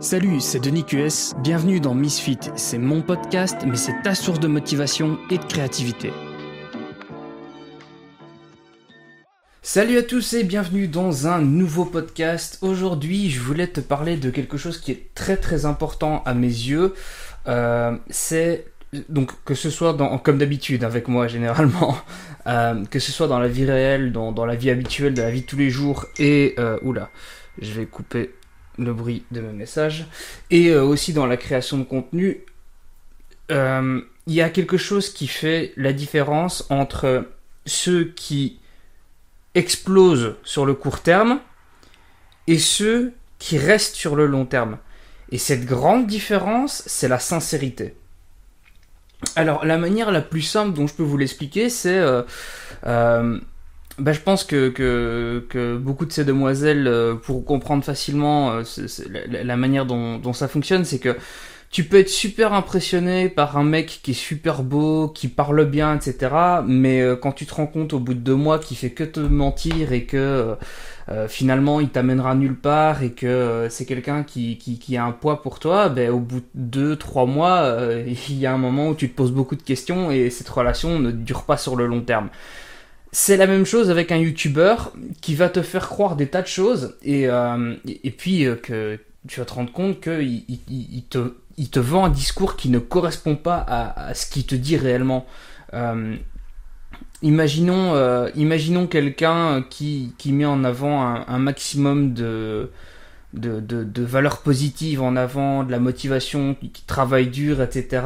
Salut, c'est Denis QS, bienvenue dans Misfit. C'est mon podcast, mais c'est ta source de motivation et de créativité. Salut à tous et bienvenue dans un nouveau podcast. Aujourd'hui, je voulais te parler de quelque chose qui est très très important à mes yeux. Euh, c'est donc que ce soit dans, comme d'habitude avec moi généralement, euh, que ce soit dans la vie réelle, dans, la vie habituelle, de la vie de tous les jours et euh, oula, je vais couper le bruit de mes messages, et euh, aussi dans la création de contenu, euh, il y a quelque chose qui fait la différence entre ceux qui explosent sur le court terme et ceux qui restent sur le long terme. Et cette grande différence, c'est la sincérité. Alors, la manière la plus simple dont je peux vous l'expliquer, c'est... Euh, bah, je pense que, que, beaucoup de ces demoiselles, euh, pour comprendre facilement euh, la, manière dont, ça fonctionne, c'est que tu peux être super impressionné par un mec qui est super beau, qui parle bien, etc. Mais euh, quand tu te rends compte au bout de deux mois qu'il fait que te mentir et que finalement il t'amènera nulle part et que c'est quelqu'un qui, qui, qui, a un poids pour toi, ben, au bout de deux, trois mois, il y a un moment où tu te poses beaucoup de questions et cette relation ne dure pas sur le long terme. C'est la même chose avec un youtubeur qui va te faire croire des tas de choses et, euh, puis euh, que tu vas te rendre compte qu'il il, te, il vend un discours qui ne correspond pas à, ce qu'il te dit réellement. Euh, imaginons quelqu'un qui, met en avant un, maximum de, de, valeurs positives en avant, de la motivation, qui travaille dur, etc.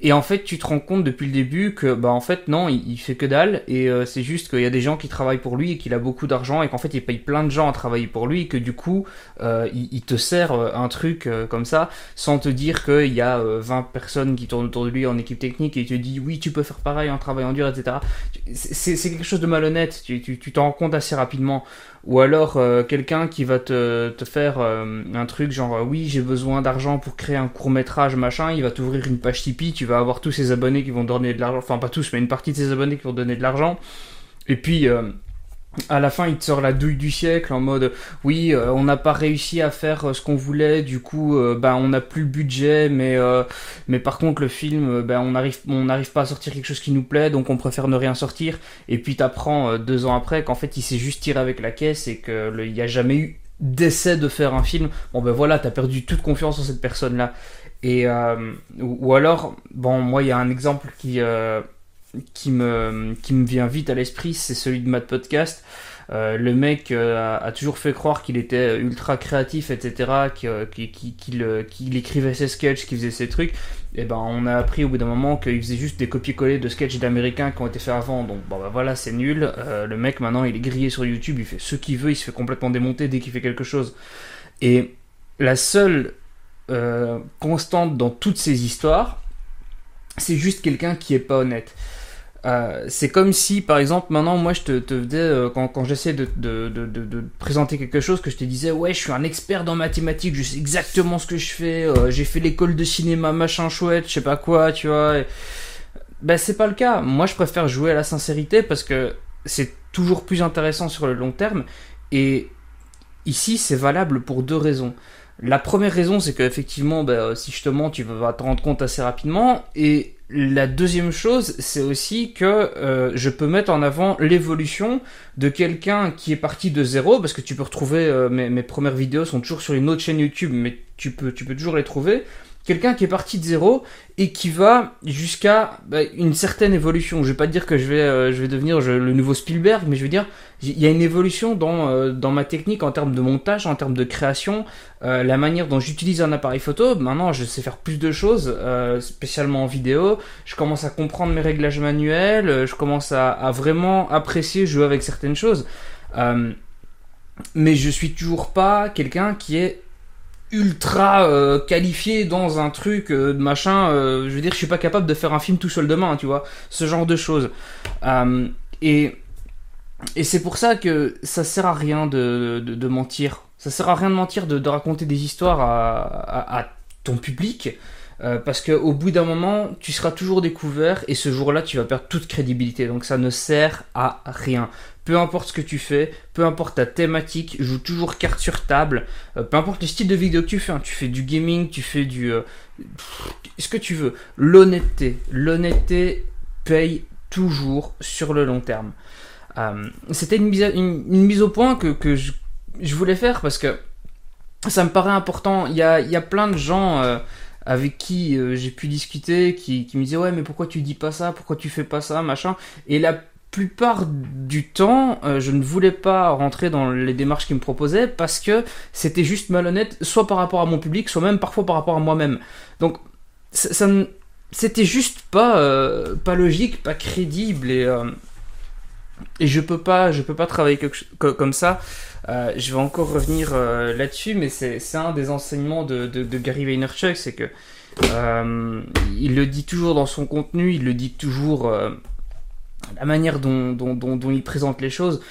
Et en fait, tu te rends compte depuis le début que, bah, en fait, non, il, fait que dalle. Et euh, c'est juste qu'il y a des gens qui travaillent pour lui et qu'il a beaucoup d'argent et qu'en fait, il paye plein de gens à travailler pour lui et que du coup, euh, il, te sert euh, un truc comme ça sans te dire qu'il y a 20 personnes qui tournent autour de lui en équipe technique et il te dit oui, tu peux faire pareil en travaillant dur, etc. C'est quelque chose de malhonnête. Tu t'en tu, rends compte assez rapidement ou alors euh, quelqu'un qui va te, te faire euh, un truc genre euh, oui j'ai besoin d'argent pour créer un court métrage machin, il va t'ouvrir une page Tipeee, tu vas avoir tous ses abonnés qui vont donner de l'argent, enfin pas tous mais une partie de ses abonnés qui vont donner de l'argent, et puis à la fin, il te sort la douille du siècle en mode oui, euh, on n'a pas réussi à faire euh, ce qu'on voulait, du coup, euh, ben on n'a plus le budget, mais mais par contre le film, ben on arrive on n'arrive pas à sortir quelque chose qui nous plaît, donc on préfère ne rien sortir. Et puis t'apprends deux ans après qu'en fait il s'est juste tiré avec la caisse et que il n'y a jamais eu d'essai de faire un film. Bon ben voilà, t'as perdu toute confiance en cette personne là. Et ou, ou, alors, bon moi il y a un exemple qui qui me, qui me vient vite à l'esprit, c'est celui de Mad Podcast. Euh, le mec euh, a, toujours fait croire qu'il était ultra créatif, etc., qu'il écrivait ses sketchs, qu'il faisait ses trucs. Et ben, on a appris au bout d'un moment qu'il faisait juste des copier-coller de sketchs d'américains qui ont été faits avant. Donc, bon, bah voilà, c'est nul. Euh, le mec, maintenant, il est grillé sur YouTube, il fait ce qu'il veut, il se fait complètement démonter dès qu'il fait quelque chose. Et la seule constante dans toutes ces histoires, c'est juste quelqu'un qui est pas honnête. Euh, c'est comme si, par exemple, maintenant, moi, je te, te euh, quand, quand j'essaie de, présenter quelque chose, que je te disais, ouais, je suis un expert dans mathématiques, je sais exactement ce que je fais, euh, j'ai fait l'école de cinéma, machin chouette, je sais pas quoi, tu vois. Ben, c'est pas le cas. Moi, je préfère jouer à la sincérité parce que c'est toujours plus intéressant sur le long terme. Et ici, c'est valable pour deux raisons. La première raison, c'est qu'effectivement, ben, si je te mens, tu vas te rendre compte assez rapidement. Et la deuxième chose, c'est aussi que euh, je peux mettre en avant l'évolution de quelqu'un qui est parti de zéro, parce que tu peux retrouver euh, mes, mes, premières vidéos sont toujours sur une autre chaîne YouTube, mais tu peux, tu peux toujours les trouver quelqu'un qui est parti de zéro et qui va jusqu'à bah, une certaine évolution. Je vais pas dire que je vais, euh, je vais devenir le nouveau Spielberg, mais je veux dire, il y a une évolution dans, euh, dans ma technique en termes de montage, en termes de création, euh, la manière dont j'utilise un appareil photo. Maintenant, je sais faire plus de choses, spécialement en vidéo. Je commence à comprendre mes réglages manuels, je commence à, à vraiment apprécier jouer avec certaines choses. mais je suis toujours pas quelqu'un qui est ultra euh, qualifié dans un truc euh, machin euh, je veux dire je suis pas capable de faire un film tout seul demain tu vois. Ce genre de choses. Et et c'est pour ça que ça sert à rien de, de, mentir. Ça sert à rien de mentir de, de raconter des histoires à, à, ton public Euh, parce que au bout d'un moment, tu seras toujours découvert et ce jour-là, tu vas perdre toute crédibilité. Donc ça ne sert à rien. Peu importe ce que tu fais, peu importe ta thématique, joue toujours carte sur table. Euh, peu importe le style de vidéo que tu fais, hein. tu fais du gaming, tu fais du euh, ce que tu veux. L'honnêteté, l'honnêteté paye toujours sur le long terme. C'était une, mise au point que, je, voulais faire parce que ça me paraît important. Il y a plein de gens avec qui euh, j'ai pu discuter, qui, qui me disaient ouais mais pourquoi tu dis pas ça, pourquoi tu fais pas ça, machin. Et la plupart du temps, euh, je ne voulais pas rentrer dans les démarches qu'ils me proposaient parce que c'était juste malhonnête, soit par rapport à mon public, soit même parfois par rapport à moi-même. Donc ça, c'était juste pas euh, pas logique, pas crédible et et je peux pas je peux pas travailler comme ça euh, je vais encore revenir euh, là-dessus, mais c'est un des enseignements de, Gary Vaynerchuk, c'est que euh, il le dit toujours dans son contenu, il le dit toujours la manière dont, il présente les choses.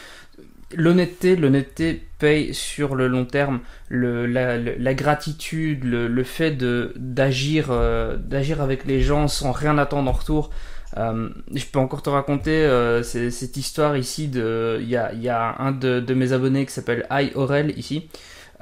L'honnêteté, l'honnêteté paye sur le long terme. La, gratitude, le, le fait d'agir d'agir avec les gens sans rien attendre en retour, euh, je peux encore te raconter euh, cette histoire ici de il y a, un de, de, mes abonnés qui s'appelle I Aurel ici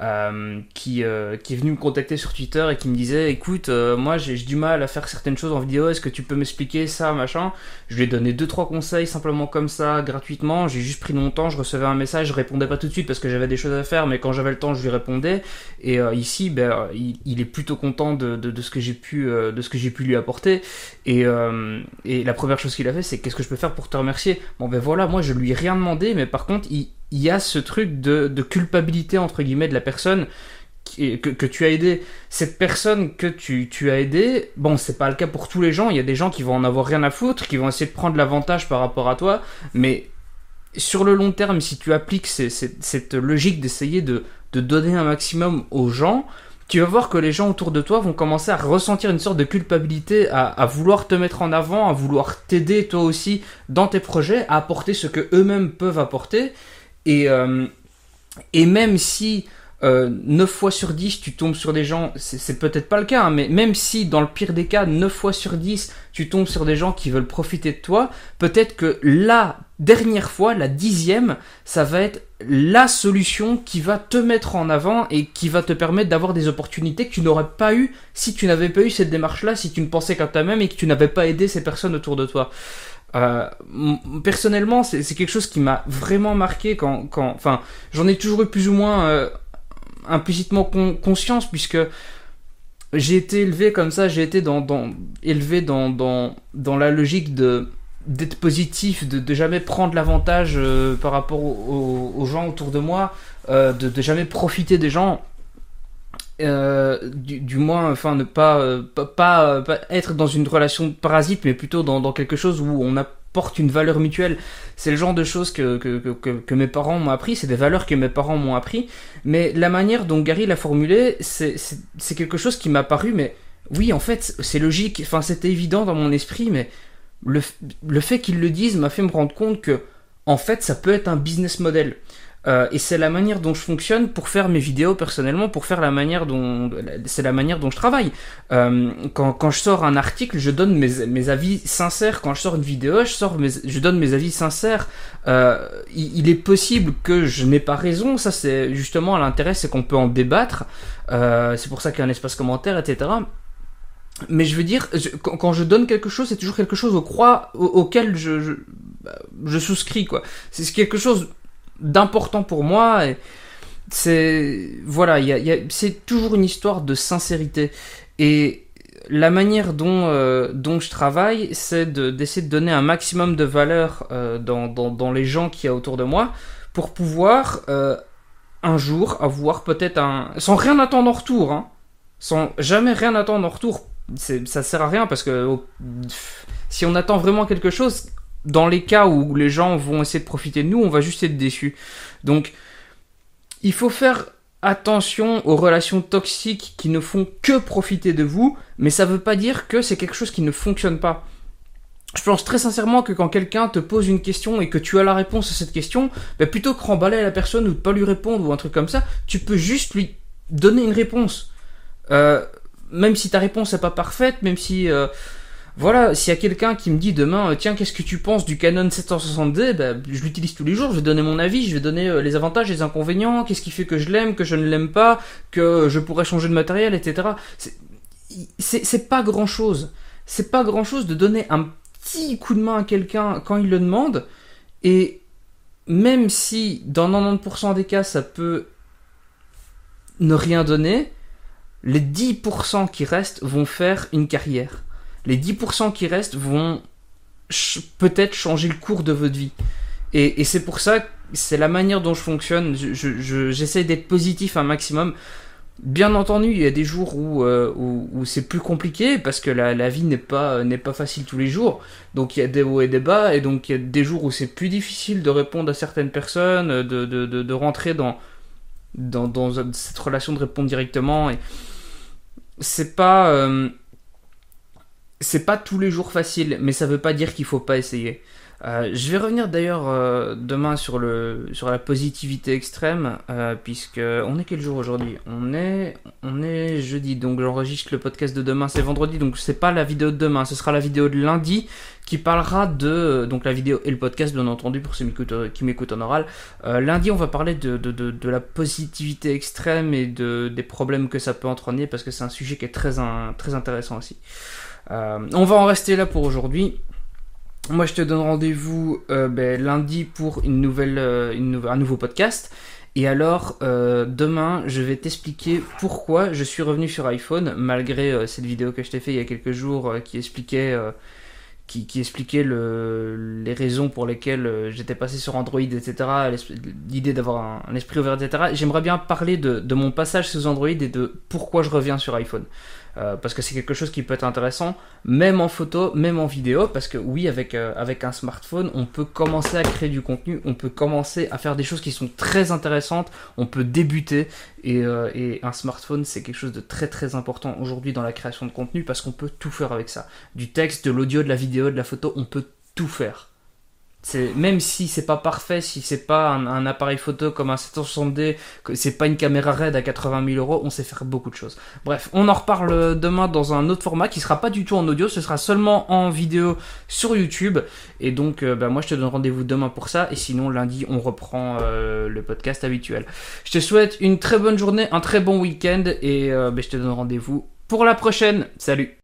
euh, qui, euh, qui est venu me contacter sur Twitter et qui me disait écoute euh, moi j'ai du mal à faire certaines choses en vidéo est-ce que tu peux m'expliquer ça machin? Je lui ai donné deux trois conseils simplement comme ça gratuitement. J'ai juste pris mon temps je recevais un message je répondais pas tout de suite parce que j'avais des choses à faire mais quand j'avais le temps je lui répondais. Et ici ben il, est plutôt content de, de, de ce que j'ai pu de ce que j'ai pu lui apporter. Et, et la première chose qu'il a fait c'est qu'est-ce que je peux faire pour te remercier? Bon ben voilà moi je lui ai rien demandé mais par contre il il y a ce truc de, culpabilité entre guillemets de la personne que, que, tu as aidé. Cette personne que tu, tu as aidé, bon, c'est pas le cas pour tous les gens. Il y a des gens qui vont en avoir rien à foutre, qui vont essayer de prendre l'avantage par rapport à toi, mais sur le long terme, si tu appliques cette logique d'essayer de, de donner un maximum aux gens, tu vas voir que les gens autour de toi vont commencer à ressentir une sorte de culpabilité, à, vouloir te mettre en avant, à vouloir t'aider toi aussi dans tes projets, à apporter ce que eux-mêmes peuvent apporter. Et, euh, et même si euh, 9 fois sur 10 tu tombes sur des gens, c'est peut-être pas le cas, hein, mais même si dans le pire des cas, 9 fois sur 10 tu tombes sur des gens qui veulent profiter de toi, peut-être que la dernière fois, la dixième, ça va être la solution qui va te mettre en avant et qui va te permettre d'avoir des opportunités que tu n'aurais pas eu si tu n'avais pas eu cette démarche-là, si tu ne pensais qu'à toi-même et que tu n'avais pas aidé ces personnes autour de toi. Euh, personnellement, c'est quelque chose qui m'a vraiment marqué quand, quand, enfin, j'en ai toujours eu plus ou moins euh, implicitement conscience puisque j'ai été élevé comme ça, j'ai été dans, dans, élevé dans, dans, dans la logique de d'être positif, de, jamais prendre l'avantage euh, par rapport aux, gens autour de moi, de, de jamais profiter des gens. Euh, du, moins, enfin, ne pas, euh, pas, être dans une relation parasite, mais plutôt dans, quelque chose où on apporte une valeur mutuelle. C'est le genre de choses que mes parents m'ont appris, c'est des valeurs que mes parents m'ont appris, mais la manière dont Gary l'a formulé, c'est quelque chose qui m'a paru, mais oui, en fait, c'est logique, enfin, c'était évident dans mon esprit, mais le, le fait qu'ils le disent m'a fait me rendre compte que, en fait, ça peut être un business model. Euh, et c'est la manière dont je fonctionne pour faire mes vidéos personnellement, pour faire la manière dont c'est la manière dont je travaille. Euh, quand, quand je sors un article, je donne mes, mes avis sincères. Quand je sors une vidéo, je sors mes, je donne mes avis sincères. Euh, il, il, est possible que je n'ai pas raison. Ça, c'est justement l'intérêt, c'est qu'on peut en débattre. Euh, c'est pour ça qu'il y a un espace commentaire, etc. Mais je veux dire, quand, je donne quelque chose, c'est toujours quelque chose au croix, auquel je, je, je souscris, quoi. C'est quelque chose d'important pour moi. C'est voilà, c'est toujours une histoire de sincérité. Et la manière dont, euh, dont je travaille, c'est d'essayer de, donner un maximum de valeur euh, dans, dans, les gens qui y a autour de moi pour pouvoir euh, un jour avoir peut-être un... sans rien attendre en retour, hein, sans jamais rien attendre en retour. Ça sert à rien parce que si on attend vraiment quelque chose, dans les cas où les gens vont essayer de profiter de nous, on va juste être déçus. Donc, il faut faire attention aux relations toxiques qui ne font que profiter de vous, mais ça ne veut pas dire que c'est quelque chose qui ne fonctionne pas. Je pense très sincèrement que quand quelqu'un te pose une question et que tu as la réponse à cette question, bah plutôt que remballer la personne ou de pas lui répondre ou un truc comme ça, tu peux juste lui donner une réponse. Euh, même si ta réponse n'est pas parfaite, même si euh, voilà, s'il y a quelqu'un qui me dit demain, euh, tiens, qu'est-ce que tu penses du Canon 760D ben, Je l'utilise tous les jours, je vais donner mon avis, je vais donner euh, les avantages, les inconvénients, qu'est-ce qui fait que je l'aime, que je ne l'aime pas, que je pourrais changer de matériel, etc. C'est pas grand-chose. C'est pas grand-chose de donner un petit coup de main à quelqu'un quand il le demande, et même si dans 90% des cas ça peut ne rien donner, les 10% qui restent vont faire une carrière les 10% qui restent vont peut-être changer le cours de votre vie. Et, c'est pour ça, c'est la manière dont je fonctionne. J'essaie d'être positif un maximum. Bien entendu, il y a des jours où, euh, où, c'est plus compliqué parce que la, la vie n'est pas, pas facile tous les jours. Donc il y a des hauts et des bas, et donc il y a des jours où c'est plus difficile de répondre à certaines personnes, de, de, de, rentrer dans, dans, cette relation de répondre directement. C'est pas. Euh, c'est pas tous les jours facile, mais ça veut pas dire qu'il faut pas essayer. Euh, je vais revenir d'ailleurs euh, demain sur, le, sur la positivité extrême, euh, puisque on est quel jour aujourd'hui? On est on est jeudi, donc j'enregistre le podcast de demain, c'est vendredi, donc c'est pas la vidéo de demain, ce sera la vidéo de lundi qui parlera de donc la vidéo et le podcast bien entendu pour ceux qui m'écoutent en oral. lundi, on va parler de, de, de, la positivité extrême et de, des problèmes que ça peut entraîner, parce que c'est un sujet qui est très, très intéressant aussi. Euh, on va en rester là pour aujourd'hui. Moi, je te donne rendez-vous euh, ben, lundi pour une euh, un nouveau podcast. Et alors, demain, je vais t'expliquer pourquoi je suis revenu sur iPhone, malgré cette vidéo que je t'ai fait il y a quelques jours qui expliquait, qui, expliquait les raisons pour lesquelles j'étais passé sur Android, etc. L'idée d'avoir un, esprit ouvert, etc. J'aimerais bien parler de, mon passage sous Android et de pourquoi je reviens sur iPhone. Euh, parce que c'est quelque chose qui peut être intéressant, même en photo, même en vidéo, parce que oui, avec, euh, avec un smartphone, on peut commencer à créer du contenu, on peut commencer à faire des choses qui sont très intéressantes, on peut débuter, euh, et un smartphone, c'est quelque chose de très très important aujourd'hui dans la création de contenu, parce qu'on peut tout faire avec ça. Du texte, de l'audio, de la vidéo, de la photo, on peut tout faire même si c'est pas parfait, si c'est pas un, appareil photo comme un 760D, que c'est pas une caméra RAID à 80 000 euros, on sait faire beaucoup de choses. Bref, on en reparle demain dans un autre format qui sera pas du tout en audio, ce sera seulement en vidéo sur YouTube. Et donc, euh, bah, moi, je te donne rendez-vous demain pour ça. Et sinon, lundi, on reprend euh, le podcast habituel. Je te souhaite une très bonne journée, un très bon week-end et euh, bah, je te donne rendez-vous pour la prochaine. Salut